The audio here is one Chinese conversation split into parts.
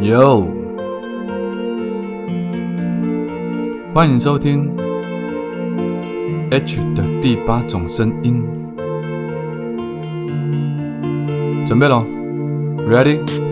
Yo，，欢迎收听 H 的第八种声音，准备喽，Ready？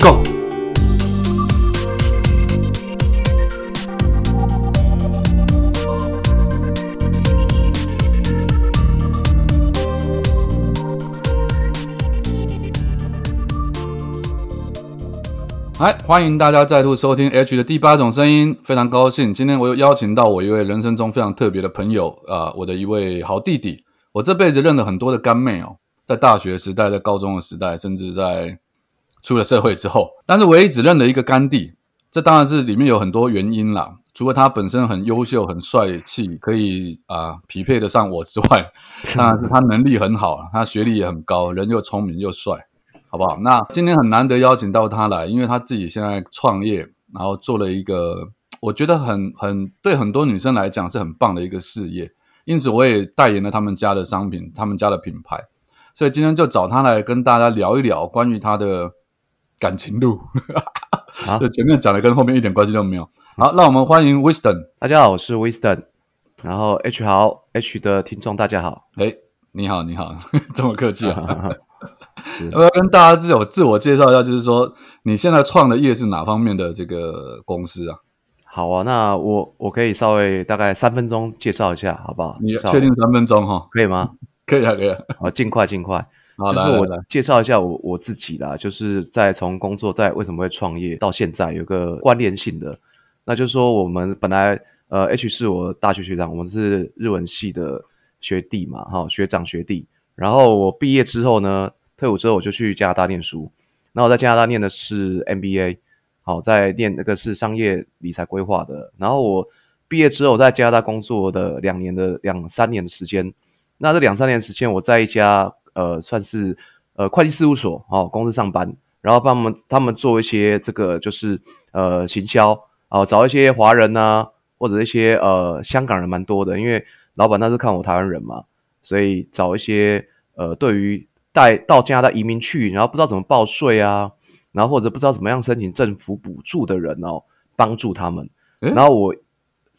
嗨，欢迎大家再度收听 H 的第八种声音，非常高兴，今天我又邀请到我一位人生中非常特别的朋友啊、我的一位好弟弟。我这辈子认了很多的干妹哦，在大学时代，在高中的时代，甚至在出了社会之后，但是唯一只认了一个干弟。这当然是里面有很多原因啦，除了他本身很优秀、很帅气，可以啊、匹配得上我之外，当然是他能力很好，他学历也很高，人又聪明又帅。好不好？那今天很难得邀请到他来，因为他自己现在创业，然后做了一个我觉得很很对很多女生来讲是很棒的一个事业，因此我也代言了他们家的商品，他们家的品牌，所以今天就找他来跟大家聊一聊关于他的感情路。好 这前面讲的跟后面一点关系都没有。好，让我们欢迎 Wisdom。大家好，我是 Winston，然后 H 好，H 的听众大家好。哎，你好，你好，这么客气啊！是要跟大家自我自我介绍一下？就是说你现在创的业是哪方面的这个公司啊？好啊，那我我可以稍微大概三分钟介绍一下，好不好？你确定三分钟哈？可以吗？可以啊，可以啊。好，尽快尽快。好，来来来，介绍一下我我自己啦，就是在从工作在为什么会创业到现在有个关联性的，那就是说我们本来呃 H 是我大学学长，我们是日文系的学弟嘛，哈学长学弟。然后我毕业之后呢，退伍之后我就去加拿大念书，那我在加拿大念的是 MBA，好在念那个是商业理财规划的。然后我毕业之后在加拿大工作的两年的两三年的时间，那这两三年时间我在一家呃算是呃会计事务所哦公司上班，然后帮他们他们做一些这个就是呃行销啊、找一些华人呐、或者一些呃香港人蛮多的，因为老板那是看我台湾人嘛，所以找一些呃对于带到加拿大移民去，然后不知道怎么报税啊，然后或者不知道怎么样申请政府补助的人哦，帮助他们。然后我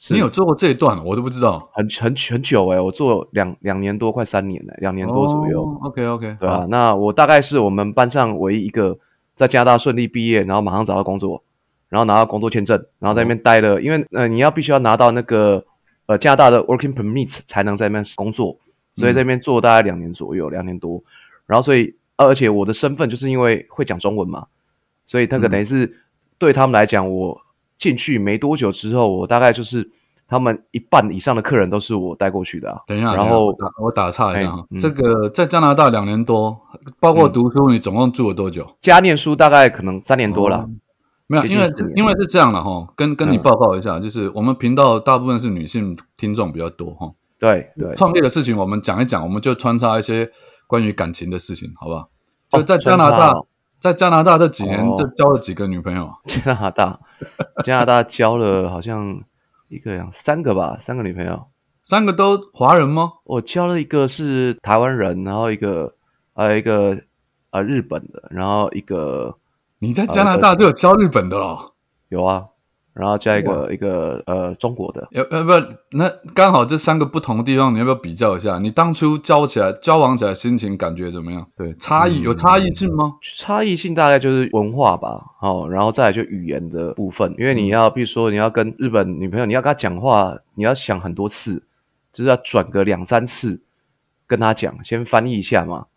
你有做过这一段，我都不知道。很很很久哎、我做两两年多，快三年了，两年多左右。OK OK，对啊，那我大概是我们班上唯一一个在加拿大顺利毕业，然后马上找到工作，然后拿到工作签证，然后在那边待了，因为呃你要必须要拿到那个呃加拿大的 working permit 才能在那边工作，所以在那边做大概两年左右，两年多，然后所以呃而且我的身份就是因为会讲中文嘛，所以那个嗯。等于是对他们来讲，我进去没多久之后，我大概就是他们一半以上的客人都是我带过去的、啊，等一下，然后我打岔一下哈哎，嗯。这个在加拿大两年多，包括读书，你总共住了多久？加念书大概可能三年多了。哦没有，因为因为是这样的哈，跟跟你嗯。报告一下，就是我们频道大部分是女性听众比较多哈，对对，创业的事情我们讲一讲，我们就穿插一些关于感情的事情，好不好？就哦在加拿大哦，在加拿大这几年，哦就交了几个女朋友啊？加拿大，加拿大交了好像一个两三个吧，三个女朋友。三个都华人吗？我交了一个是台湾人，然后一个还有一个呃日本的，然后一个你在加拿大就有交日本的了？有啊，然后加一个一个呃中国的。要要不要？那刚好这三个不同的地方，你要不要比较一下？你当初交起来、交往起来心情感觉怎么样？对，差异、嗯有差异性吗？差异性大概就是文化吧，哦，然后再来就语言的部分，因为你要，比如说你要跟日本女朋友，你要跟她讲话，你要想很多次，就是要转个两三次跟她讲，先翻译一下嘛。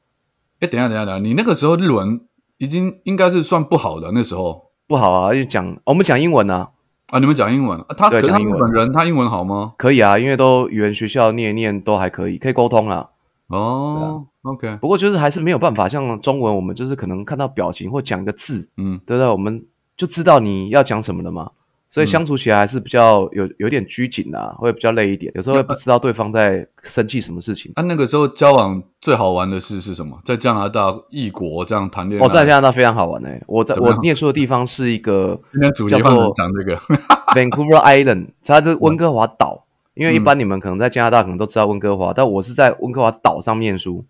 哎，等一下，等一下，等下，你那个时候日文已经应该是算不好的，那时候不好啊，就讲我们讲英文啊，啊，你们讲英文，啊、他可是他日本人，他英文好吗？可以啊，因为都语言学校念一念都还可以，可以沟通啊。哦、o k 不过就是还是没有办法，像中文我们就是可能看到表情或讲个字，嗯，对不对？我们就知道你要讲什么了嘛。所以嗯。相处起来还是比较有有点拘谨啊，会比较累一点，有时候会不知道对方在生气什么事情。啊，那个时候交往最好玩的事是什么？在加拿大异国这样谈恋爱，哦，在加拿大非常好玩诶、我在我念书的地方是一个今天主题换叫做讲这个，Vancouver Island，它是温哥华岛。因为一嗯般你们可能在加拿大可能都知道温哥华，但我是在温哥华岛上念书，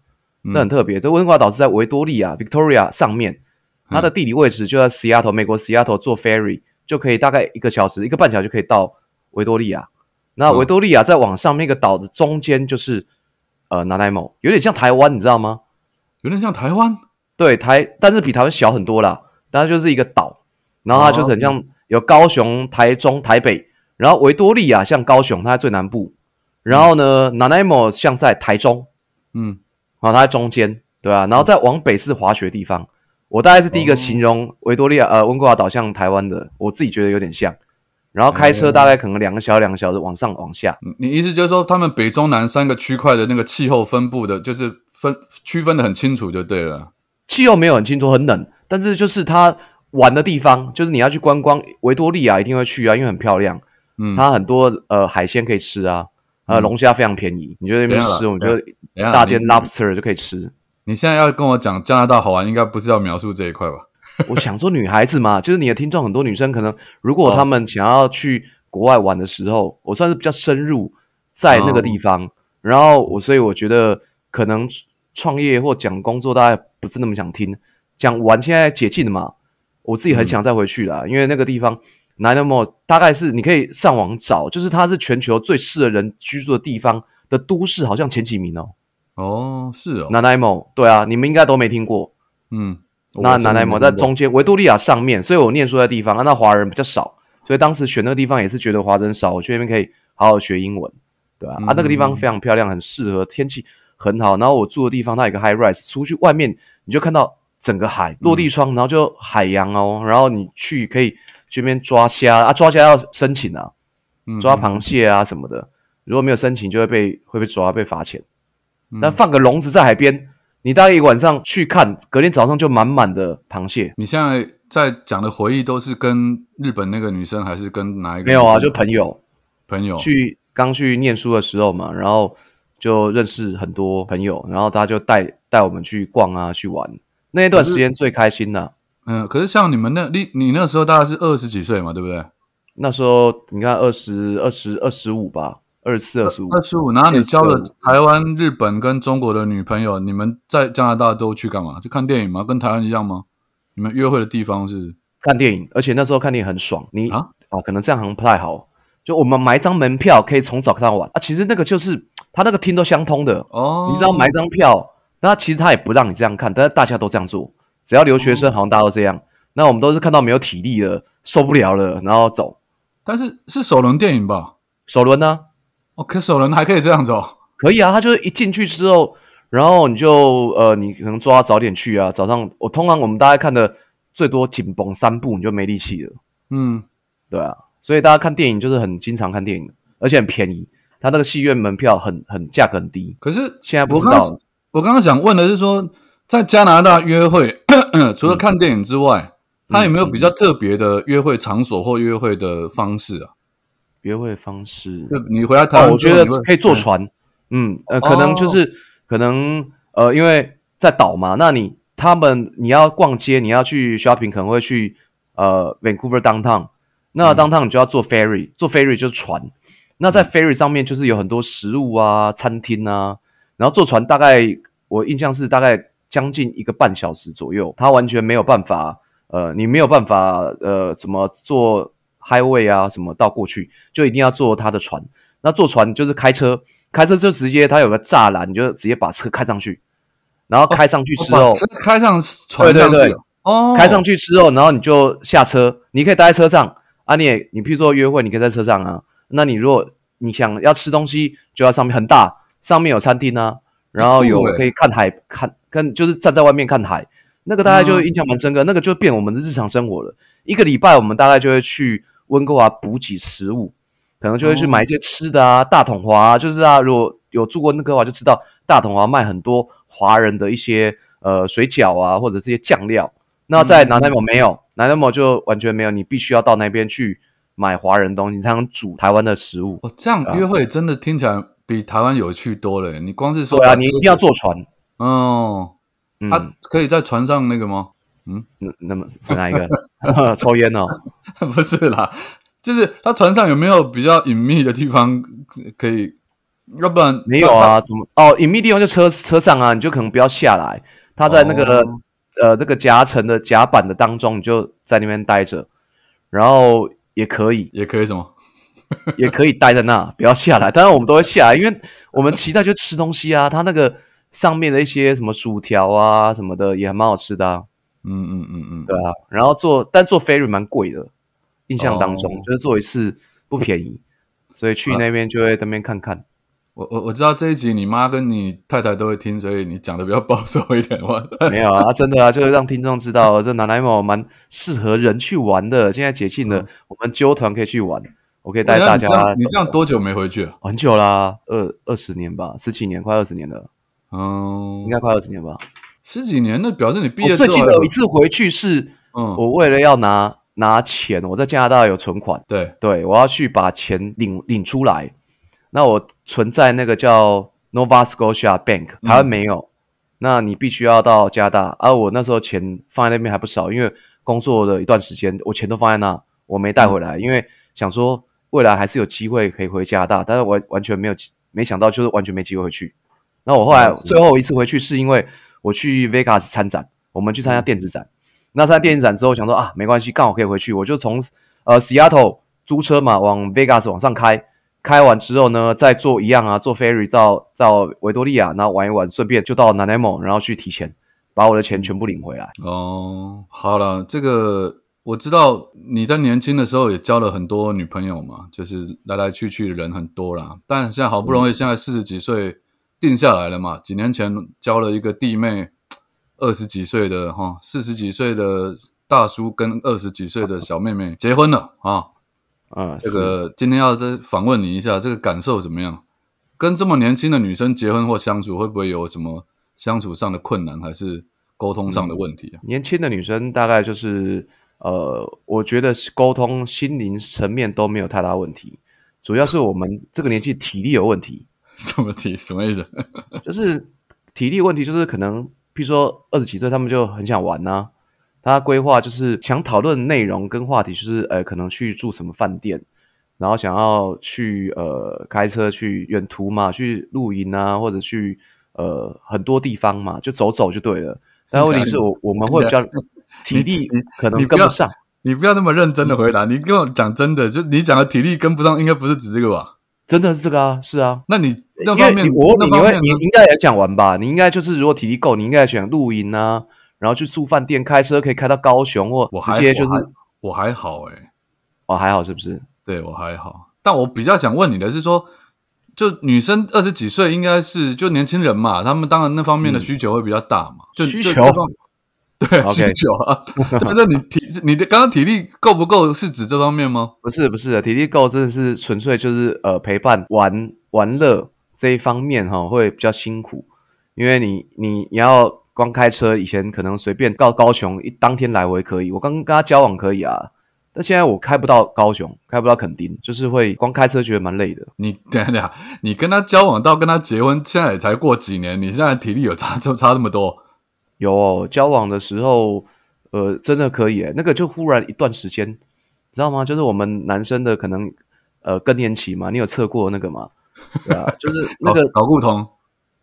嗯。这很特别。这温哥华岛是在维多利亚 Victoria 上面，它的地理位置就在 Seattle，美国 Seattle 坐 ferry 就可以大概一个小时、一个半小时就可以到维多利亚。那维多利亚再往上面一个岛的中间就是呃 Nanaimo，有点像台湾，你知道吗？有点像台湾，对台，但是比台湾小很多啦。但是就是一个岛，然后它就是很像有高雄、台中、台北，然后维多利亚像高雄，它在最南部，然后呢 Nanaimo 像在台中，嗯，然后它在中间，对啊，然后再往北是滑雪地方。我大概是第一个形容维多利亚呃温哥华岛像台湾的，我自己觉得有点像。然后开车大概可能两个小时两个小时往上往下。你意思就是说，他们北中南三个区块的那个气候分布的，就是分区分的很清楚就对了。气候没有很清楚，很冷，但是就是它玩的地方，就是你要去观光维多利亚一定会去啊，因为很漂亮。嗯，它很多呃海鲜可以吃啊，呃龙虾非常便宜，你就在那边吃，我们就等一下大间 lobster 就可以吃。你现在要跟我讲加拿大好玩，应该不是要描述这一块吧？我想说女孩子嘛，就是你的听众很多女生可能如果哦她们想要去国外玩的时候，我算是比较深入在那个地方，然后我所以我觉得可能创业或讲工作大家不是那么想听，讲玩现在解禁了嘛，我自己很想再回去啦，因为那个地方 n a n a m o 大概是你可以上网找，就是它是全球最适合人居住的地方的都市，好像前几名哦。哦，是哦 a m o 对啊，你们应该都没听过。嗯，那南莱姆没听过在中间，维多利亚上面，所以我念书的地方，啊那华人比较少，所以当时选那个地方也是觉得华人少，我去那边可以好好学英文，对吧、啊？嗯那个地方非常漂亮，很适合，天气很好。然后我住的地方它有一个 high rise，出去外面你就看到整个海，落地窗，然后就海洋哦，然后你去可以去那边抓虾啊，抓虾要申请啊，嗯抓螃蟹啊什么的，如果没有申请就会被会被抓被罚钱。嗯但放个笼子在海边，你大概一晚上去看，隔天早上就满满的螃蟹。你现在在讲的回忆都是跟日本那个女生，还是跟哪一个？没有啊，就朋友朋友。去刚去念书的时候嘛，然后就认识很多朋友，然后他就带带我们去逛啊，去玩。那一段时间最开心的、嗯，可是像你们那，你你那时候大概是二十几岁嘛，对不对？那时候你看二十二十二十五吧，二十四二十五二，十五，然后你交了台湾、日本跟中国的女朋友，你们在加拿大都去干嘛？去看电影吗？跟台湾一样吗？你们约会的地方是看电影，而且那时候看电影很爽。你啊哦，可能这样好像不太好。就我们买一张门票，可以从早看到晚啊。其实那个就是他那个厅都相通的，哦，你知道买一张票，那其实他也不让你这样看，但是大家都这样做，只要留学生好像大家都这样。那我们都是看到没有体力了，受不了了，然后走。但是是首轮电影吧？首轮呢？哦，可守人还可以这样子哦。可以啊，他就是一进去之后，然后你就呃，你可能抓早点去啊。早上我通常我们大概看的最多紧绷三步，你就没力气了，嗯，对啊。所以大家看电影就是很经常看电影，而且很便宜。他那个戏院门票很很价格很低，可是现在不知道。我刚刚想问的是说，在加拿大约会，除了看电影之外，他有没有比较特别的约会场所或约会的方式啊？约会方式，就你回来台哦，我觉得可以坐船，嗯，呃，可能就是、可能呃，因为在岛嘛，那你他们你要逛街，你要去 shopping，可能会去呃 Vancouver downtown，那嗯。downtown 你就要坐 ferry，坐 ferry 就是船，那在 ferry 上面就是有很多食物啊、餐厅啊，然后坐船大概我印象是大概将近一个半小时左右，它完全没有办法，呃，你没有办法呃怎么坐 highway 啊什么到过去，就一定要坐他的船。那坐船就是开车，开车就直接他有个栅栏，你就直接把车开上去，然后开上去之后，开上船上去对对对哦，开上去之后，然后你就下车，你可以待在车上啊，你也你譬如说约会，你可以在车上啊。那你如果你想要吃东西，就要上面很大，上面有餐厅啊，然后有可以看海看跟就是站在外面看海，那个大概就嗯印象蛮深刻，那个就变我们的日常生活了。一个礼拜我们大概就会去温哥华补给食物，可能就会去哦买一些吃的啊，大统华、啊、就是啊，如果有住过温哥华就知道，大统华卖很多华人的一些呃水饺啊，或者这些酱料。那在嗯南南某没有，南南某就完全没有，你必须要到那边去买华人东西，你才能煮台湾的食物。哦，这样约会真的听起来比台湾有趣多了。你光是说对啊，你一定要坐船。哦，嗯，啊，可以在船上那个吗？那那么是哪一个？抽烟哦。不是啦，就是他船上有没有比较隐秘的地方可以？要不然没有啊，怎么？哦，隐秘地方就车车上啊，你就可能不要下来。他在那个、哦呃这个夹层的甲板的当中，你就在那边待着，然后也可以也可以什么？也可以待在那，不要下来。当然我们都会下来，因为我们期待就吃东西啊。它那个上面的一些什么薯条啊什么的也还蛮好吃的啊。嗯嗯嗯嗯，对啊，然后坐，但坐 ferry 蛮贵的，印象当中、哦就是坐一次不便宜，所以去那边就会在那边看看。我我我知道这一集你妈跟你太太都会听，所以你讲的比较保守一点嘛。没有啊，真的啊，就是让听众知道这南莱某蛮适合人去玩的。现在解禁了，我们揪团可以去玩，我可以带大家你这。样你这样多久没回去了？很久啦，二二十年吧，十几年，快二十年了，嗯应，该快二十年吧。十几年，那表示你毕业之后还有最记得有一次回去是，嗯，我为了要拿拿钱，我在加拿大有存款，对，对我要去把钱领领出来。那我存在那个叫 Nova Scotia Bank，嗯。台湾没有，那你必须要到加拿大。而、我那时候钱放在那边还不少，因为工作的一段时间，我钱都放在那，我没带回来，因为想说未来还是有机会可以回加拿大，但是我完全没有没想到就是完全没机会回去。那我后来最后一次回去是因为我去 Vegas 参展，我们去参加电子展。那参加电子展之后，想说啊，没关系，刚好可以回去，我就从呃 Seattle 租车嘛，往 Vegas 往上开。开完之后呢，再坐一样啊，坐 ferry 到到维多利亚，然后玩一玩，顺便就到 Nanaimo，然后去提钱，把我的钱全部领回来。哦，好了，这个我知道你在年轻的时候也交了很多女朋友嘛，就是来来去去的人很多啦。但现在好不容易，现在四十几岁定下来了嘛，几年前交了一个弟妹，二十几岁的哈，四十几岁的大叔跟二十几岁的小妹妹 结婚了啊。啊，这个今天要再访问你一下，这个感受怎么样？跟这么年轻的女生结婚或相处，会不会有什么相处上的困难，还是沟通上的问题啊？年轻的女生大概就是呃，我觉得沟通心灵层面都没有太大问题，主要是我们这个年纪体力有问题，什么题？什么意思？就是体力问题，就是可能譬如说二十几岁他们就很想玩呐、他规划就是想讨论内容跟话题，就是呃可能去住什么饭店，然后想要去呃开车去远途嘛，去露营啊，或者去呃很多地方嘛，就走走就对了。但问题是我我们会比较体力可能跟不上，你不要那么认真的回答，你跟我讲真的，就你讲的体力跟不上，应该不是指这个吧？真的是这个啊，是啊。那你那方面，我你会？你应该也讲完吧？你应该就是如果体力够，你应该选露营啊，然后去住饭店，开车可以开到高雄或我还直接就是我还好诶、我还好是不是？对我还好。但我比较想问你的是说，就女生二十几岁应该是就年轻人嘛，他们当然那方面的嗯需求会比较大嘛，就需求就这方 对需求啊。对那你体你的刚刚体力够不够是指这方面吗？不是不是的，体力够真的是纯粹就是呃陪伴玩玩乐这一方面哈会比较辛苦，因为你你你要光开车，以前可能随便到高雄一当天来回可以，我刚跟他交往可以啊，但现在我开不到高雄，开不到垦丁，就是会光开车觉得蛮累的。你等一下等下，你跟他交往到跟他结婚，现在也才过几年，你现在体力有差就差这么多？有哦交往的时候，呃，真的可以诶，那个就忽然一段时间，你知道吗？就是我们男生的可能呃更年期嘛，你有测过那个吗？对啊，就是那个搞搞固酮，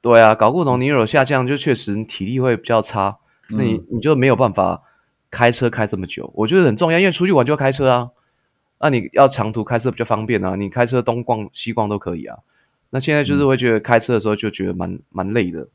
对啊，搞固酮你有下降，就确实体力会比较差，那你嗯你就没有办法开车开这么久。我觉得很重要，因为出去玩就要开车啊。那你要长途开车比较方便啊，你开车东逛西逛都可以啊。那现在就是会觉得开车的时候就觉得蛮蛮累的，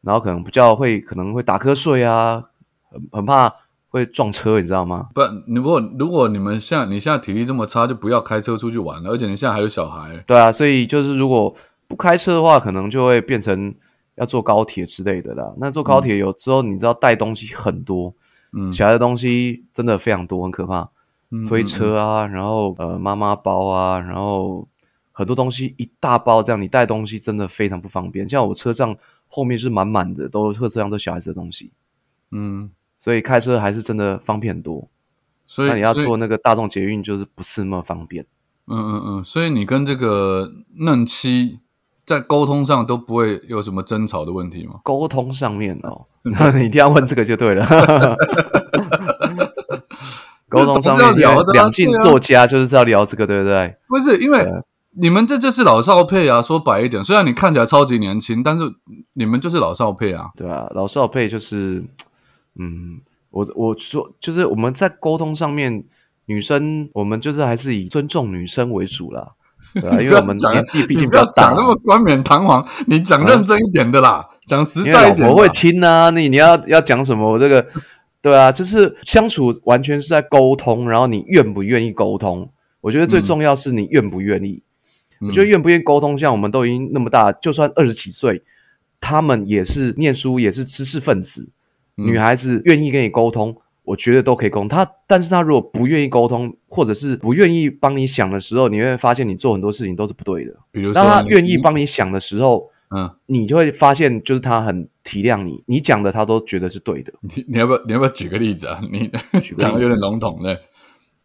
然后可能比较会可能会打瞌睡啊，很很怕会撞车，你知道吗？不，如果如果你们现在你现在体力这么差，就不要开车出去玩了，而且你现在还有小孩，对啊，所以就是如果不开车的话，可能就会变成要坐高铁之类的啦。那坐高铁有之后，你知道带东西很多，嗯，小孩的东西真的非常多，很可怕，嗯推车啊，然后呃妈妈包啊，然后很多东西一大包这样，你带东西真的非常不方便。像我车上后面是满满的，都车上都小孩子的东西，嗯，所以开车还是真的方便很多。所以那你要坐那个大众捷运，就是不是那么方便。嗯嗯嗯，所以你跟这个嫩妻在沟通上都不会有什么争吵的问题吗？沟通上面哦，那你一定要问这个就对了。沟通上面，聊的啊两性作家就是要聊这个，对不对？不是，因为你们这就是老少配啊。说白一点，虽然你看起来超级年轻，但是你们就是老少配啊。对啊，老少配就是嗯，我我说就是我们在沟通上面，女生我们就是还是以尊重女生为主啦，对啊，因为我们年纪毕竟比较大讲那，么冠冕堂皇，你讲认真一点的啦，讲实在一点我。会听啊，你你要要讲什么？我这个对啊，就是相处完全是在沟通，然后你愿不愿意沟通？我觉得最嗯重要是你愿不愿意。嗯我觉得愿不愿意沟通，像我们都已经那么大，就算二十几岁，他们也是念书，也是知识分子。嗯女孩子愿意跟你沟通，我觉得都可以沟通。她，但是她如果不愿意沟通，或者是不愿意帮你想的时候，你会发现你做很多事情都是不对的。比如说当她愿意你，帮你想的时候，嗯，你就会发现，就是她很体谅你，你讲的她都觉得是对的。你你要不要你要不要举个例子啊？你 例讲的有点笼统嘞。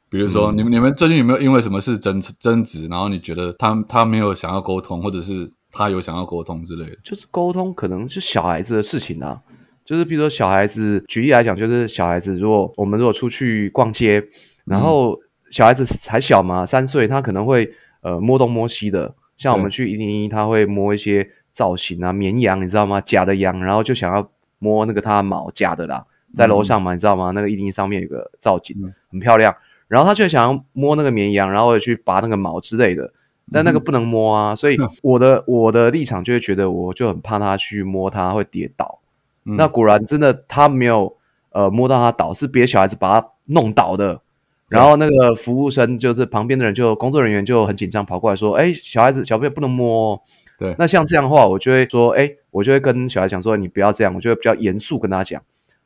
比如说，嗯你们你们最近有没有因为什么事争争执，然后你觉得他他没有想要沟通，或者是他有想要沟通之类的？就是沟通可能是小孩子的事情啊，就是比如说小孩子，举例来讲，就是小孩子如果我们如果出去逛街，然后小孩子还小嘛，三岁，他可能会呃摸东摸西的，像我们去一零一，他会摸一些造型啊，绵羊你知道吗？假的羊，然后就想要摸那个它的毛，假的啦，在楼上嘛，你知道吗？那个一零一上面有个造景嗯，很漂亮，然后他就想要摸那个绵羊，然后去拔那个毛之类的。但那个不能摸啊，所以我的我的立场就会觉得，我就很怕他去摸它会跌倒。嗯那果然真的他没有呃摸到他倒，是别的小孩子把他弄倒的。然后那个服务生就是旁边的人就工作人员就很紧张跑过来说：“哎，小孩子小朋友不能摸、哦。”对那像这样的话，我就会说：“哎，我就会跟小孩讲说，你不要这样。”我就会比较严肃跟他讲。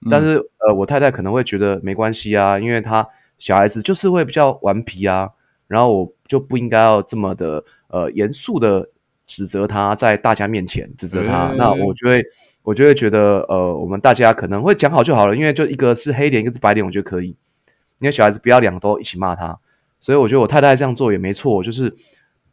但是呃，我太太可能会觉得没关系啊，因为他小孩子就是会比较顽皮啊，然后我就不应该要这么的呃严肃的指责他，在大家面前指责他，诶那我就会我就会觉得呃，我们大家可能会讲好就好了，因为就一个是黑脸，一个是白脸，我觉得可以，因为小孩子不要两个都一起骂他，所以我觉得我太太这样做也没错，就是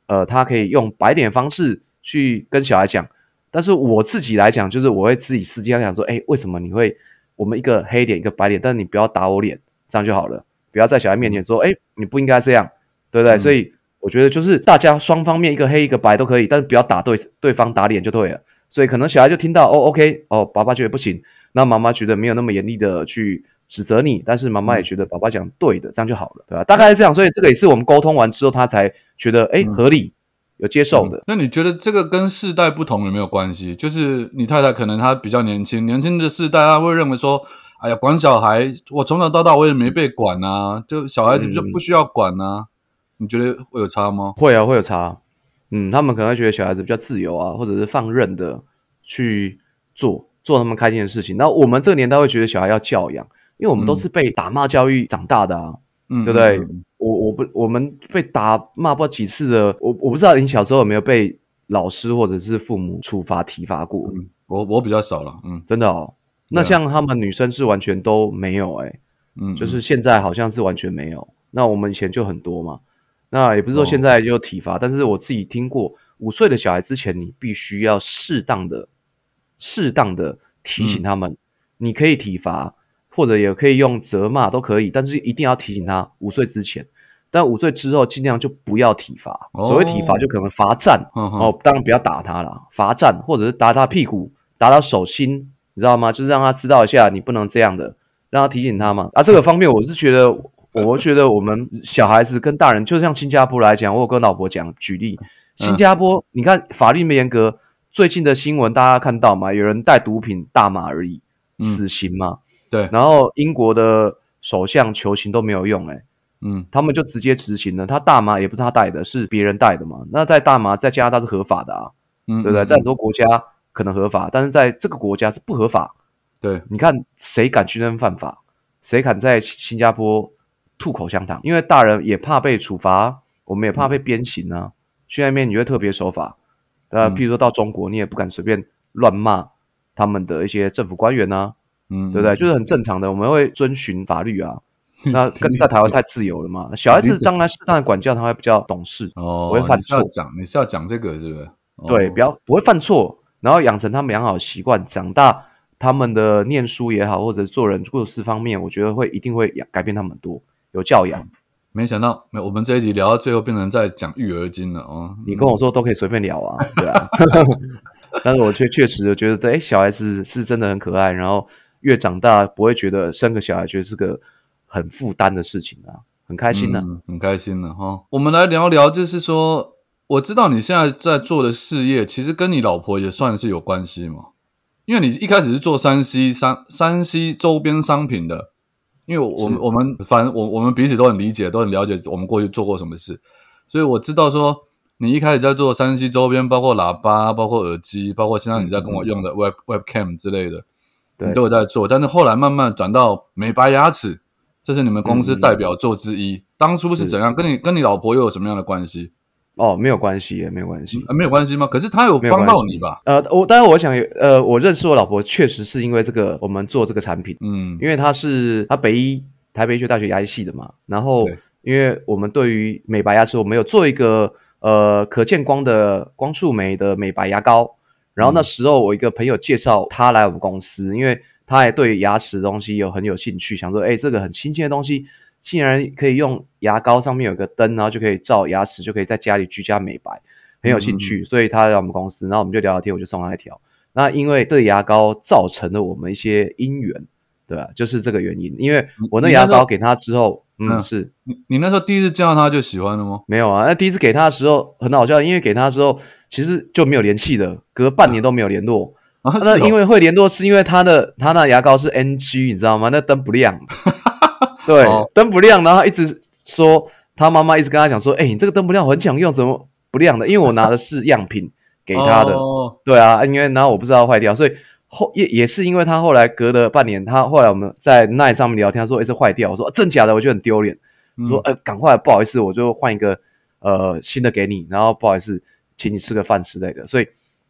呃，她可以用白脸方式去跟小孩讲。但是我自己来讲，就是我会自己私底下讲说，哎，为什么你会我们一个黑脸一个白脸，但是你不要打我脸，这样就好了，不要在小孩面前说，哎，你不应该这样，对不对？嗯所以我觉得就是大家双方面一个黑一个白都可以，但是不要打对对方打脸就对了。所以可能小孩就听到，哦，OK，哦，爸爸觉得不行，那妈妈觉得没有那么严厉的去指责你，但是妈妈也觉得爸爸讲对的，这样就好了，对吧？大概是这样，所以这个也是我们沟通完之后，他才觉得，哎，嗯合理，有接受的。那你觉得这个跟世代不同有没有关系？就是你太太可能她比较年轻，年轻的世代她会认为说，哎呀，管小孩，我从小到大我也没被管啊，就小孩子就嗯不需要管啊。你觉得会有差吗？会啊，会有差。嗯，他们可能会觉得小孩子比较自由啊，或者是放任的去做做他们开心的事情。那我们这个年代会觉得小孩要教养，因为我们都是被打骂教育长大的啊，嗯，对不对？嗯我我不我们被打骂不知道几次的，我我不知道你小时候有没有被老师或者是父母处罚体罚过，嗯我我比较少了，嗯真的哦。那像他们女生是完全都没有哎、嗯，就是现在好像是完全没有。那我们以前就很多嘛，那也不是说哦现在就体罚，但是我自己听过，五岁的小孩之前你必须要适当的、适当的提醒他们，你可以体罚，或者也可以用责骂都可以，但是一定要提醒他五岁之前。但五岁之后尽量就不要体罚，哦所谓体罚就可能罚站，嗯哦，当然不要打他了，罚站或者是打他屁股，打他手心，你知道吗？就是让他知道一下你不能这样的，让他提醒他嘛。啊，这个方面我是觉得，我觉得我们小孩子跟大人，就像新加坡来讲，我有跟老婆讲举例，嗯新加坡，你看法律没严格，最近的新闻大家看到嘛，有人带毒品大麻而已，嗯死刑嘛。对，然后英国的首相求情都没有用、欸，嗯他们就直接执行了。他大麻也不是他带的，是别人带的嘛。那在大麻在加拿大是合法的啊，嗯，对不对？嗯在很多国家可能合法，但是在这个国家是不合法。对，你看谁敢去那边犯法？谁敢在新加坡吐口香糖？因为大人也怕被处罚，我们也怕被鞭刑啊。去那边你会特别守法，对吧？嗯譬如说到中国，你也不敢随便乱骂他们的一些政府官员啊，嗯，对不对？嗯就是很正常的，我们会遵循法律啊。那 跟在台湾太自由了嘛，小孩子当然适当的管教，他会比较懂事，哦，不会犯错你是要讲你是要讲这个是不是？哦对，不要不会犯错，然后养成他们良好的习惯，长大他们的念书也好，或者做人做事方面，我觉得会一定会改变他们很多，有教养。没想到，没我们这一集聊到最后变成在讲育儿经了哦。你跟我说都可以随便聊啊，对啊。但是我确确实觉得，哎，小孩子是真的很可爱，然后越长大不会觉得生个小孩觉得是个很负担的事情啊，很开心的、嗯，很开心的哈。我们来聊聊，就是说，我知道你现在在做的事业，其实跟你老婆也算是有关系嘛。因为你一开始是做山西山山西周边商品的，因为我们我们反正我我们彼此都很理解，都很了解我们过去做过什么事，所以我知道说你一开始在做山西周边，包括喇叭、包括耳机、包括现在你在跟我用的 Web Webcam 之类的，对你都有在做。但是后来慢慢转到美白牙齿，这是你们公司代表作之一。当初是怎样？跟你跟你老婆又有什么样的关系？哦，没有关系，没有关系。啊，没有关系吗？可是他有帮到你吧？呃，我当然我想，呃，我认识我老婆确实是因为这个，我们做这个产品，嗯因为她是她北医台北医学大学牙医系的嘛，然后因为我们对于美白牙齿，我们有做一个呃可见光的光触媒的美白牙膏，然后那时候我一个朋友介绍他来我们公司，因为他也对牙齿的东西有很有兴趣，想说，哎，这个很新鲜的东西，竟然可以用牙膏上面有个灯，然后就可以照牙齿，就可以在家里居家美白，很有兴趣，所以他来我们公司，然后我们就聊聊天，我就送他一条。那因为这牙膏造成了我们一些姻缘，对吧？就是这个原因，因为我那牙膏给他之后，嗯，嗯是你你那时候第一次见到他就喜欢了吗？没有啊。那第一次给他的时候很好笑，因为给他之后其实就没有联系的，隔半年都没有联络。那哦因为会联络是因为他的他那牙膏是 NG，你知道吗？那灯不亮，对。哦，灯不亮，然后他一直说他妈妈一直跟他讲说，哎、你这个灯不亮，很想用，怎么不亮的？因为我拿的是样品给他的，哦。对啊，因为然后我不知道坏掉，所以后也也是因为他后来隔了半年，他后来我们在 Line 上面聊天，他说哎、这坏掉，我说、啊真假的，我觉得很丢脸，嗯。说呃赶快不好意思，我就换一个呃新的给你，然后不好意思，请你吃个饭之类的，所以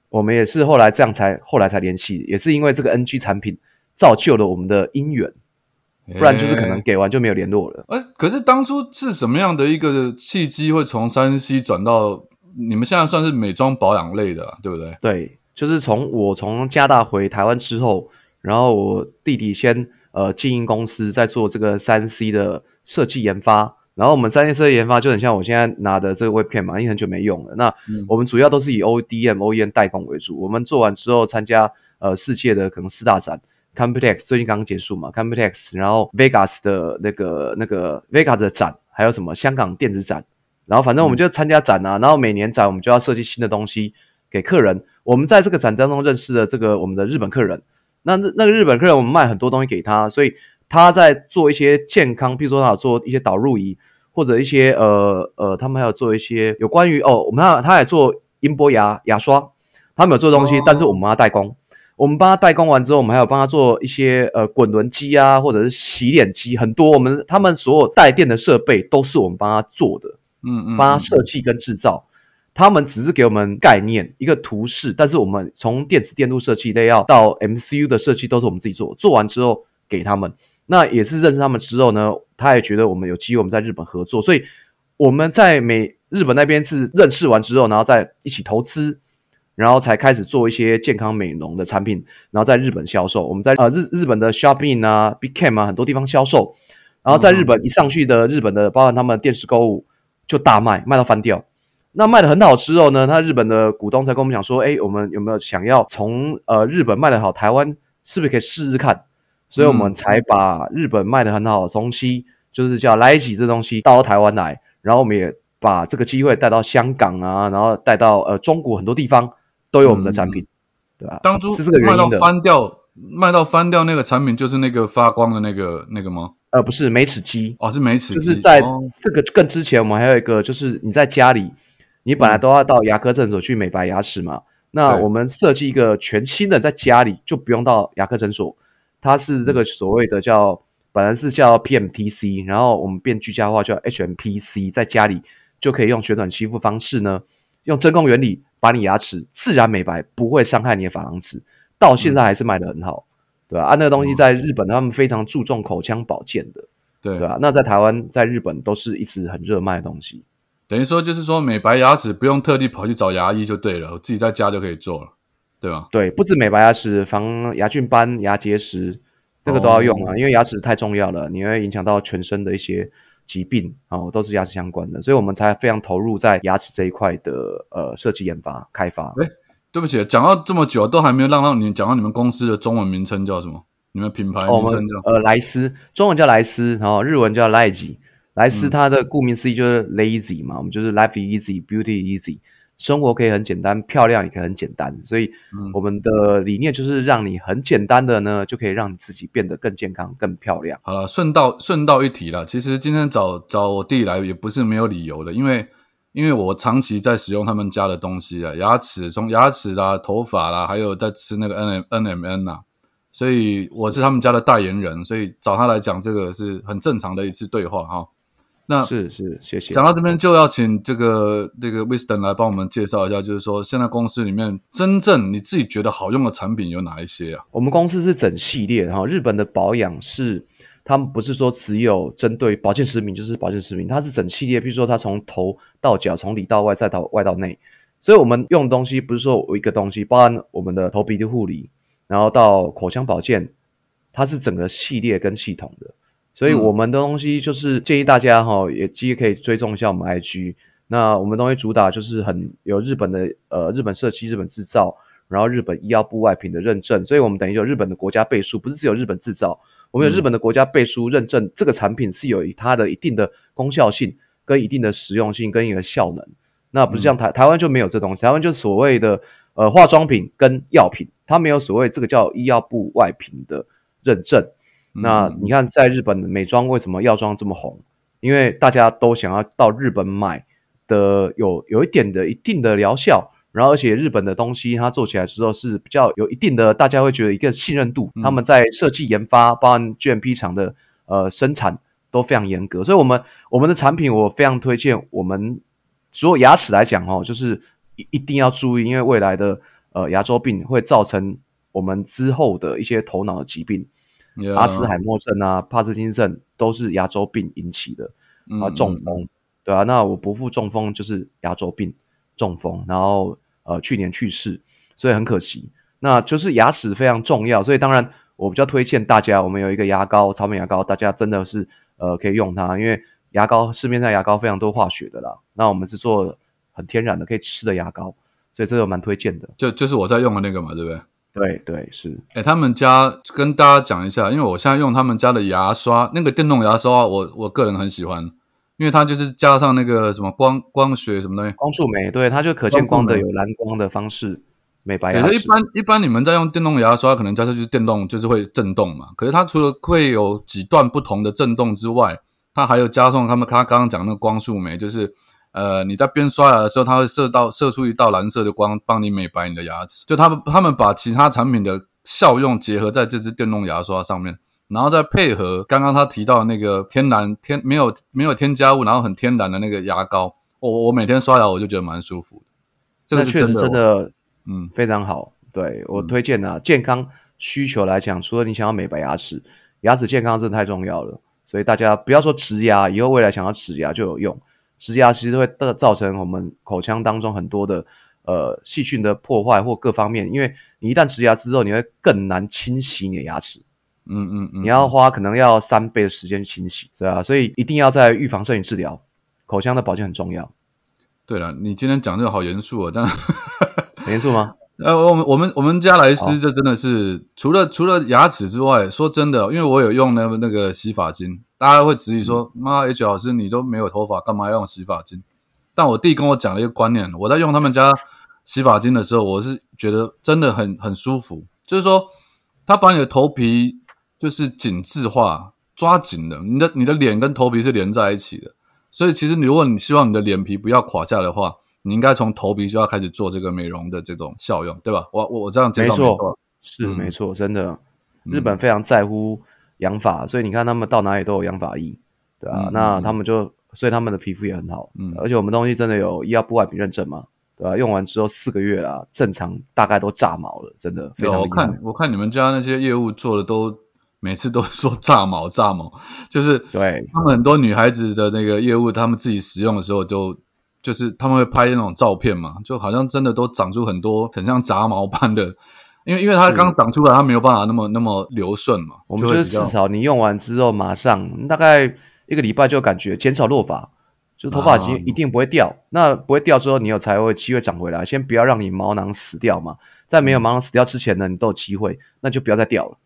我们也是后来这样才后来才联系，也是因为这个 NG 产品造就了我们的姻缘，不然就是可能给完就没有联络了。呃，可是当初是什么样的一个契机会从山西转到你们现在算是美妆保养类的啊、对不对？对，就是从我从加拿大回台湾之后，然后我弟弟先呃经营公司，在做这个三 C 的设计研发。然后我们三 C 设计研发就很像我现在拿的这个 Webcam 嘛，因为很久没用了。那嗯我们主要都是以 ODM、OEM 代工为主。我们做完之后参加呃世界的可能四大展，Computex 最近刚刚结束嘛，Computex，然后 Vegas 的那个那个 Vegas 的展，还有什么香港电子展，然后反正我们就参加展啊，然后每年展我们就要设计新的东西给客人。我们在这个展当中认识了这个我们的日本客人，那那那个日本客人我们卖很多东西给他，所以他在做一些健康，譬如说他有做一些导入仪，或者一些呃呃，他们还有做一些有关于哦，我们他他也做音波牙牙刷，他们有做东西，哦但是我们要代工。我们帮他代工完之后，我们还有帮他做一些呃滚轮机啊，或者是洗脸机，很多我们他们所有带电的设备都是我们帮他做的。嗯嗯，帮他嗯设计跟制造。他们只是给我们概念一个图示，但是我们从电子电路设计 layout 到 MCU 的设计都是我们自己做。做完之后给他们，那也是认识他们之后呢，他也觉得我们有机会我们在日本合作，所以我们在美日本那边是认识完之后，然后再一起投资。然后才开始做一些健康美容的产品，然后在日本销售。我们在呃日日本的 Shopping 啊、Big Cam 啊很多地方销售，然后在日本一上去的日本的，包含他们电视购物就大卖，卖到翻掉。那卖的很好之后呢，他日本的股东才跟我们讲说，哎，我们有没有想要从呃日本卖的好，台湾是不是可以试试看？所以我们才把日本卖的很好的东西，就是叫来吉这东西到台湾来，然后我们也把这个机会带到香港啊，然后带到呃中国很多地方都有我们的产品，对吧？当初是这个原卖到。翻掉，卖到翻掉那个产品就是那个发光的那个那个吗？呃，不是美齿机，哦，是美齿机，就是在哦这个更之前，我们还有一个，就是你在家里，你本来都要到牙科诊所去美白牙齿嘛。那我们设计一个全新的，在家里就不用到牙科诊所，它是这个所谓的叫，本来是叫 PMTC，然后我们变居家化叫 HMPC，在家里就可以用旋转吸附方式呢，用真空原理把你牙齿自然美白，不会伤害你的珐琅质，到现在还是卖得很好，对吧、啊？那个东西在日本他们非常注重口腔保健的。对对吧、那在台湾、在日本都是一直很热卖的东西。等于说就是说美白牙齿不用特地跑去找牙医就对了，我自己在家就可以做了，对吧？对，不止美白牙齿，防牙菌斑、牙结石，这个都要用啊，因为牙齿太重要了，你会影响到全身的一些疾病哦，都是牙齿相关的，所以我们才非常投入在牙齿这一块的呃设计研发开发。对不起，讲到这么久都还没有让到你讲到你们公司的中文名称叫什么？你们品牌名称叫呃莱斯，中文叫莱斯，然后日文叫莱吉。莱斯嗯它的顾名思义就是 lazy 嘛，我们就是 life easy, beauty easy，生活可以很简单，漂亮也可以很简单，所以嗯我们的理念就是让你很简单的呢，就可以让你自己变得更健康、更漂亮。好了，顺道顺道一提了，其实今天找找我弟来也不是没有理由的，因为因为我长期在使用他们家的东西啊，牙齿从牙齿啦、头发啦，还有在吃那个 N M N M N 呐、所以我是他们家的代言人，所以找他来讲这个是很正常的一次对话哈。那是是，谢谢。讲到这边，就要请这个这个 Wisdom 来帮我们介绍一下，就是说现在公司里面真正你自己觉得好用的产品有哪一些啊？我们公司是整系列，哈日本的保养是，他们不是说只有针对保健食品就是保健食品，它是整系列，比如说它从头到脚，从里到外，再到外到内，所以我们用的东西不是说我一个东西，包含我们的头皮的护理，然后到口腔保健，它是整个系列跟系统的，所以嗯我们的东西就是建议大家哈，也其实可以追踪一下我们 IG。那我们东西主打就是很有日本的呃日本设计、日本制造，然后日本医药部外品的认证，所以我们等于有日本的国家背书，不是只有日本制造，我们有日本的国家背书认证，这个产品是有它的一定的功效性、跟一定的实用性、跟一个效能。那不是像台台湾就没有这东西，台湾就是所谓的呃化妆品跟药品，它没有所谓这个叫医药部外品的认证。那嗯你看，在日本的美妆为什么药妆这么红？因为大家都想要到日本买的有有一点的一定的疗效，然后而且日本的东西它做起来之后是比较有一定的，大家会觉得一个信任度，嗯他们在设计研发，包含 GMP 厂的呃生产都非常严格，所以我们我们的产品我非常推荐，我们所有牙齿来讲哦，就是一一定要注意，因为未来的呃牙周病会造成我们之后的一些头脑的疾病。阿兹海默症啊、帕金森症都是牙周病引起的啊，中嗯风，对啊，那我伯父中风就是牙周病中风，然后呃去年去世，所以很可惜。那就是牙齿非常重要，所以当然我比较推荐大家，我们有一个牙膏，草莓牙膏，大家真的是呃可以用它，因为牙膏市面上牙膏非常多化学的啦，那我们是做很天然的可以吃的牙膏，所以这个蛮推荐的。就就是我在用的那个嘛，对不对？对对是，哎，他们家跟大家讲一下，因为我现在用他们家的牙刷，那个电动牙刷，我我个人很喜欢，因为它就是加上那个什么光光学什么东西。光束美，对，它就可见光的有蓝光的方式美白可牙齿。是一般一般你们在用电动牙刷，可能加上就是电动就是会震动嘛。可是它除了会有几段不同的震动之外，它还有加上他们他刚刚讲那个光束美，就是呃你在边刷牙的时候，它会射到射出一道蓝色的光，帮你美白你的牙齿。就他们他们把其他产品的效用结合在这支电动牙刷上面。然后再配合刚刚他提到的那个天然天没有没有添加物，然后很天然的那个牙膏，我我每天刷牙我就觉得蛮舒服的。这个确实是真的，真的嗯非常好。对我嗯推荐啊，健康需求来讲，除了你想要美白牙齿，牙齿健康真的太重要了。所以大家不要说植牙，以后未来想要植牙就有用。植牙其实会造造成我们口腔当中很多的呃细菌的破坏或各方面，因为你一旦植牙之后，你会更难清洗你的牙齿。嗯嗯嗯，你要花可能要三倍的时间去清洗，对啊，所以一定要在预防胜于治疗，口腔的保健很重要。对了，你今天讲这个好严肃啊，但很 严肃吗？呃，我们我们我们家莱斯这真的是除了除了牙齿之外，说真的，因为我有用那个那个洗发精，大家会质疑说，妈 H 老师你都没有头发，干嘛要用洗发精？但我弟跟我讲了一个观念，我在用他们家洗发精的时候，我是觉得真的很很舒服，就是说它把你的头皮就是紧致化，抓紧的，你的你的脸跟头皮是连在一起的，所以其实你如果你希望你的脸皮不要垮下来的话，你应该从头皮就要开始做这个美容的这种效用，对吧？我我我这样介没绍没错，是嗯。没错，真的，嗯日本非常在乎养发，所以你看他们到哪里都有养发液，对啊，嗯那嗯他们就所以他们的皮肤也很好，嗯。而且我们东西真的有医药部外品认证嘛，对吧、用完之后四个月啊，正常大概都炸毛了，真的非有我看。我看你们家那些业务做的都每次都说炸毛 炸毛，就是对，他们很多女孩子的那个业务，他们自己使用的时候就就是他们会拍那种照片嘛，就好像真的都长出很多很像杂毛般的，因为因为它刚长出来，它没有办法那么那么流顺嘛，我们就是至少你用完之后马上大概一个礼拜就感觉减少落发，就头发已啊经一定不会掉。那不会掉之后，你有才会机会长回来。先不要让你毛囊死掉嘛，在没有毛囊死掉之前呢，你都有机会，那就不要再掉了。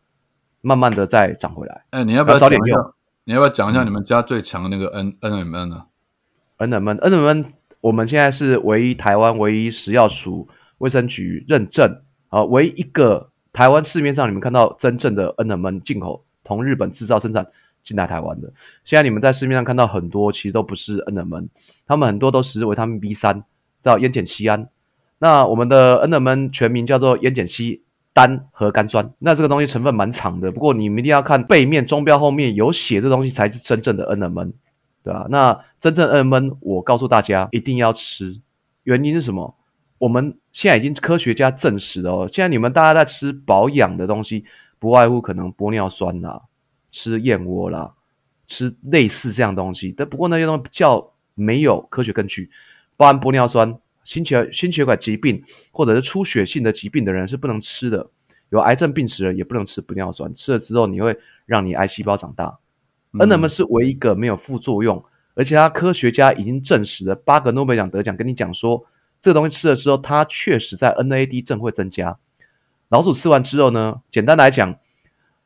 慢慢的再长回来。哎，你要不要早点用？你要不要讲一下你们家最强的那个 N N M N 啊？N M N N M N，我们现在是唯一台湾唯一食药署卫生局认证啊，唯一一个台湾市面上你们看到真正的 N M N 进口从日本制造生产进来台湾的。现在你们在市面上看到很多其实都不是 N M N，他们很多都是维他命 B 三叫烟碱酰胺。那我们的 N M N 全名叫做烟碱酰单核苷酸，那这个东西成分蛮长的，不过你们一定要看背面中标后面有写这东西才是真正的 N M N。对吧、那真正 N M N，我告诉大家一定要吃，原因是什么？我们现在已经科学家证实了哦，现在你们大家在吃保养的东西，不外乎可能玻尿酸啦、吃燕窝啦、吃类似这样东西，但不过那些东西比较没有科学根据，包含玻尿酸、心血心血管疾病或者是出血性的疾病的人是不能吃的，有癌症病史的人也不能吃玻尿酸，吃了之后你会让你癌细胞长大。嗯 N M 是唯一一个没有副作用，而且他科学家已经证实了，八个诺贝尔奖得奖跟你讲说，这个东西吃了之后，它确实在 N A D 正会增加。老鼠吃完之后呢，简单来讲，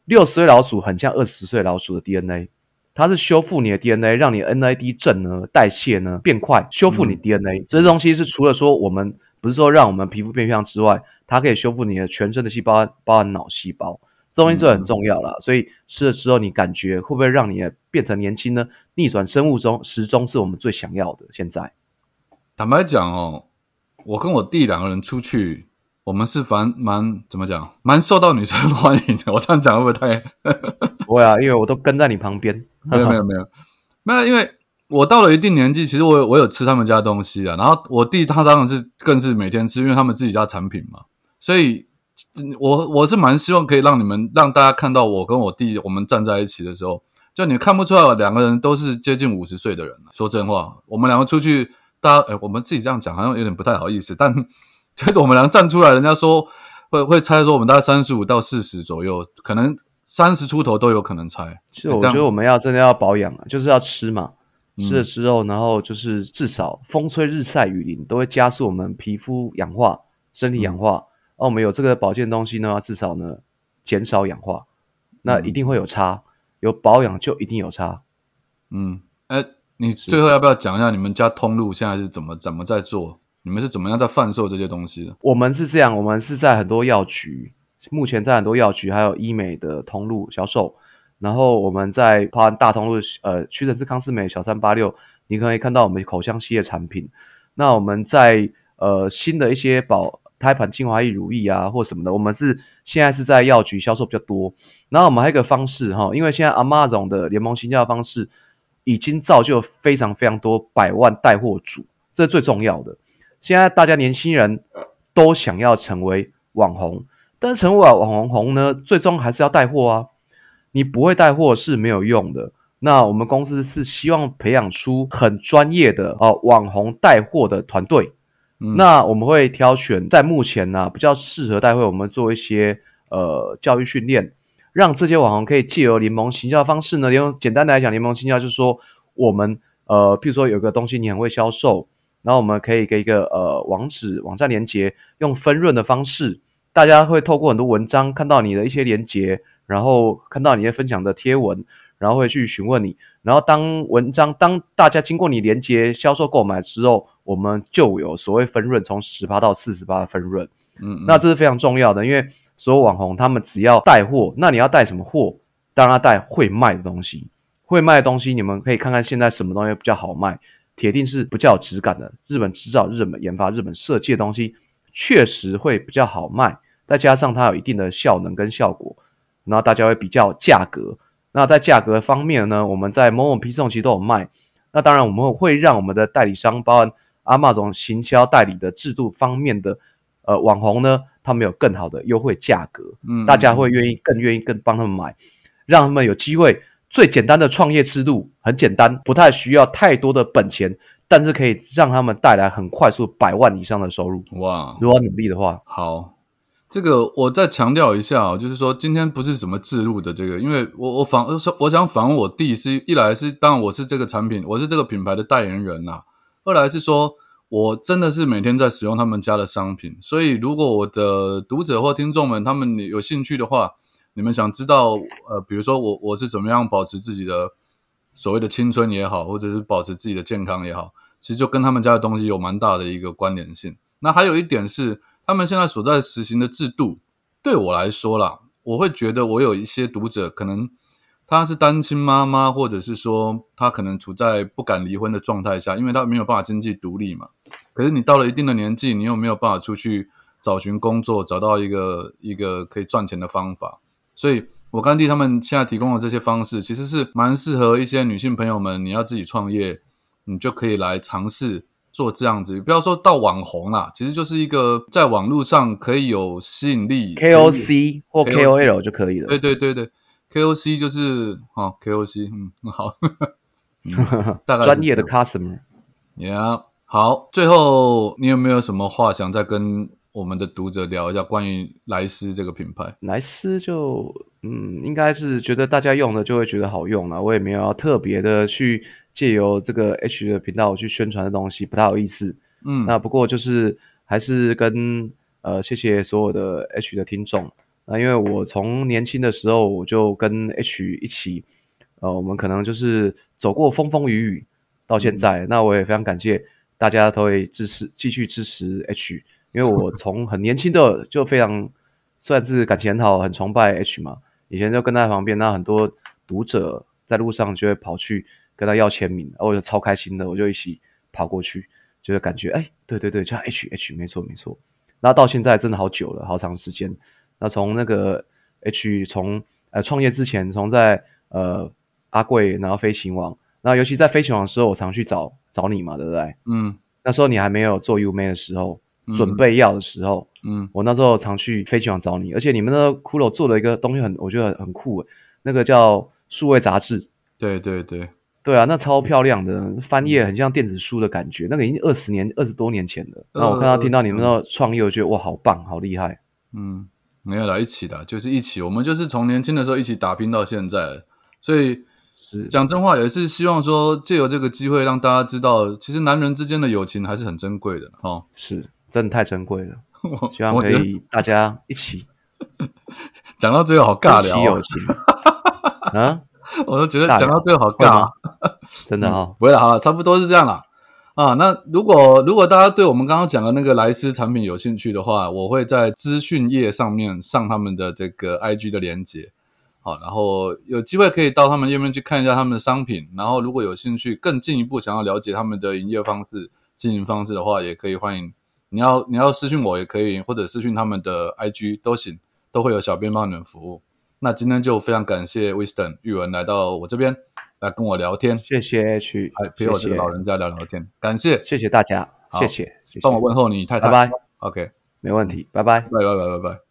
六十岁老鼠很像二十岁老鼠的 D N A，它是修复你的 D N A，让你 N A D 正呢代谢呢变快，修复你嗯 D N A、这些东西是除了说我们不是说让我们皮肤变漂亮之外，它可以修复你的全身的细胞，包含脑细胞。这东西这很重要啦，所以吃了之后你感觉会不会让你变成年轻呢？逆转生物钟时钟是我们最想要的。现在坦白讲哦，我跟我弟两个人出去，我们是蛮蛮怎么讲，蛮受到女生欢迎的。我这样讲会不会太？不会啊，因为我都跟在你旁边。没有没有没有没有，因为我到了一定年纪，其实我有我有吃他们家的东西啊。然后我弟他当然是更是每天吃，因为他们自己家产品嘛，所以嗯我我是蛮希望可以让你们让大家看到我跟我弟我们站在一起的时候，就你看不出来两个人都是接近五十岁的人啊。说真话，我们两个出去，大家哎，我们自己这样讲好像有点不太好意思，但 就是我们俩站出来，人家说会会猜说我们大概三十五到四十左右，可能三十出头都有可能猜。其实我觉得我们要真的要保养啊，就是要吃嘛，嗯吃了之后，然后就是至少风吹日晒雨淋都会加速我们皮肤氧化、身体氧化。而我们有这个保健东西呢，至少呢减少氧化，那嗯一定会有差。有保养就一定有差。嗯，哎，你最后要不要讲一下你们家通路现在是怎么怎么在做？你们是怎么样在贩售这些东西的？我们是这样，我们是在很多药局，目前在很多药局还有医美的通路销售。然后我们在包含大通路，呃，屈臣氏、康斯美、小三八六，你可以看到我们口腔系列产品。那我们在呃新的一些保胎盘精华液、乳液啊或什么的，我们是现在是在药局销售比较多。然后我们还有一个方式哈，因为现在 Amazon 的联盟行销方式已经造就非常非常多百万带货主，这是最重要的。现在大家年轻人都想要成为网红，但是成为网红呢，最终还是要带货啊。你不会带货是没有用的。那我们公司是希望培养出很专业的哦网红带货的团队。嗯那我们会挑选在目前呢、比较适合带货，我们做一些呃教育训练，让这些网红可以借由联盟行销的方式呢，用简单的来讲，联盟行销就是说我们呃，譬如说有个东西你很会销售，然后我们可以给一个呃网址、网站连接，用分润的方式，大家会透过很多文章看到你的一些连接，然后看到你的分享的贴文，然后会去询问你，然后当文章当大家经过你连接销售购买之后，我们就有所谓分润，从十八到四十八的分润。嗯，嗯那这是非常重要的，因为所有网红他们只要带货，那你要带什么货？当然带会卖的东西。会卖的东西，你们可以看看现在什么东西比较好卖，铁定是比较有质感的。日本制造、日本研发、日本设计的东西，确实会比较好卖。再加上它有一定的效能跟效果，然后大家会比较价格。那在价格方面呢，我们在某某批送其实都有卖。那当然我们会让我们的代理商，包含阿玛总行销代理的制度方面的呃网红呢，他们有更好的优惠价格，嗯大家会愿意更愿意更帮他们买，让他们有机会。最简单的创业之路很简单，不太需要太多的本钱，但是可以让他们带来很快速百万以上的收入。哇，如果努力的话，好，这个我再强调一下哦，就是说今天不是什么置入的这个，因为我我访我想访问我弟是一来是当然我是这个产品，我是这个品牌的代言人呐、二来是说我真的是每天在使用他们家的商品，所以如果我的读者或听众们他们有兴趣的话，你们想知道呃，比如说我我是怎么样保持自己的所谓的青春也好，或者是保持自己的健康也好，其实就跟他们家的东西有蛮大的一个关联性。那还有一点是，他们现在所在实行的制度，对我来说啦，我会觉得我有一些读者可能他是单亲妈妈，或者是说她可能处在不敢离婚的状态下，因为她没有办法经济独立嘛。可是你到了一定的年纪，你又没有办法出去找寻工作，找到一个一个可以赚钱的方法。所以，我干弟他们现在提供的这些方式，其实是蛮适合一些女性朋友们。你要自己创业，你就可以来尝试。做这样子，不要说到网红啦，其实就是一个在网络上可以有吸引力，KOC 或 KOL 就可以了。对对对对，KOC 就是哦，KOC，嗯，好，大概专业的 customer。Yeah，好，最后你有没有什么话想再跟我们的读者聊一下关于莱斯这个品牌？莱斯就嗯，应该是觉得大家用的就会觉得好用了，我也没有要特别的去。借由这个 H 的频道去宣传的东西不太好意思，嗯，那不过就是还是跟呃谢谢所有的 H 的听众，那因为我从年轻的时候我就跟 H 一起，呃，我们可能就是走过风风雨雨到现在，那我也非常感谢大家都会支持继续支持 H，因为我 从很年轻的就非常算是感情很好，很崇拜 H 嘛，以前就跟在旁边，那很多读者在路上就会跑去。跟他要签名，我就超开心的，我就一起跑过去，就是感觉，哎，对对对，叫 H H，没错没错。那到现在真的好久了，好长时间。那从那个 H 从呃创业之前，从在呃阿贵，然后飞行网，那尤其在飞行网的时候，我常去找找你嘛，对不对？嗯。那时候你还没有做 U M A 的时候，准备要的时候，嗯，我那时候常去飞行网找你，而且你们的骷髅做了一个东西很，我觉得很酷，那个叫数位杂志。对对对。对啊，那超漂亮的翻页，很像电子书的感觉。那个已经二十年、二十多年前了。那我看到听到你们那创业，我觉得哇，好棒，好厉害。嗯，没有啦，一起的，就是一起。我们就是从年轻的时候一起打拼到现在，所以讲真话也是希望说借由这个机会让大家知道，其实男人之间的友情还是很珍贵的哦。是，真的太珍贵了。希望可以大家一起。讲到最后好尬聊，友情啊。我都觉得讲到最后好尬，真的哈，不会好了，差不多是这样了啊。那如果如果大家对我们刚刚讲的那个莱斯产品有兴趣的话，我会在资讯页上面上他们的这个 IG 的链接，好，然后有机会可以到他们页面去看一下他们的商品。然后如果有兴趣更进一步想要了解他们的营业方式、经营方式的话，也可以欢迎你要你要私讯我也可以，或者私讯他们的 IG 都行，都会有小编帮你们服务。那今天就非常感谢 Wisdom 玉文来到我这边来跟我聊天，谢谢去陪我这个老人家聊聊天，感谢，谢谢大家，谢谢，帮我问候你太太，拜拜，OK，没问题，拜。拜，拜拜拜拜拜。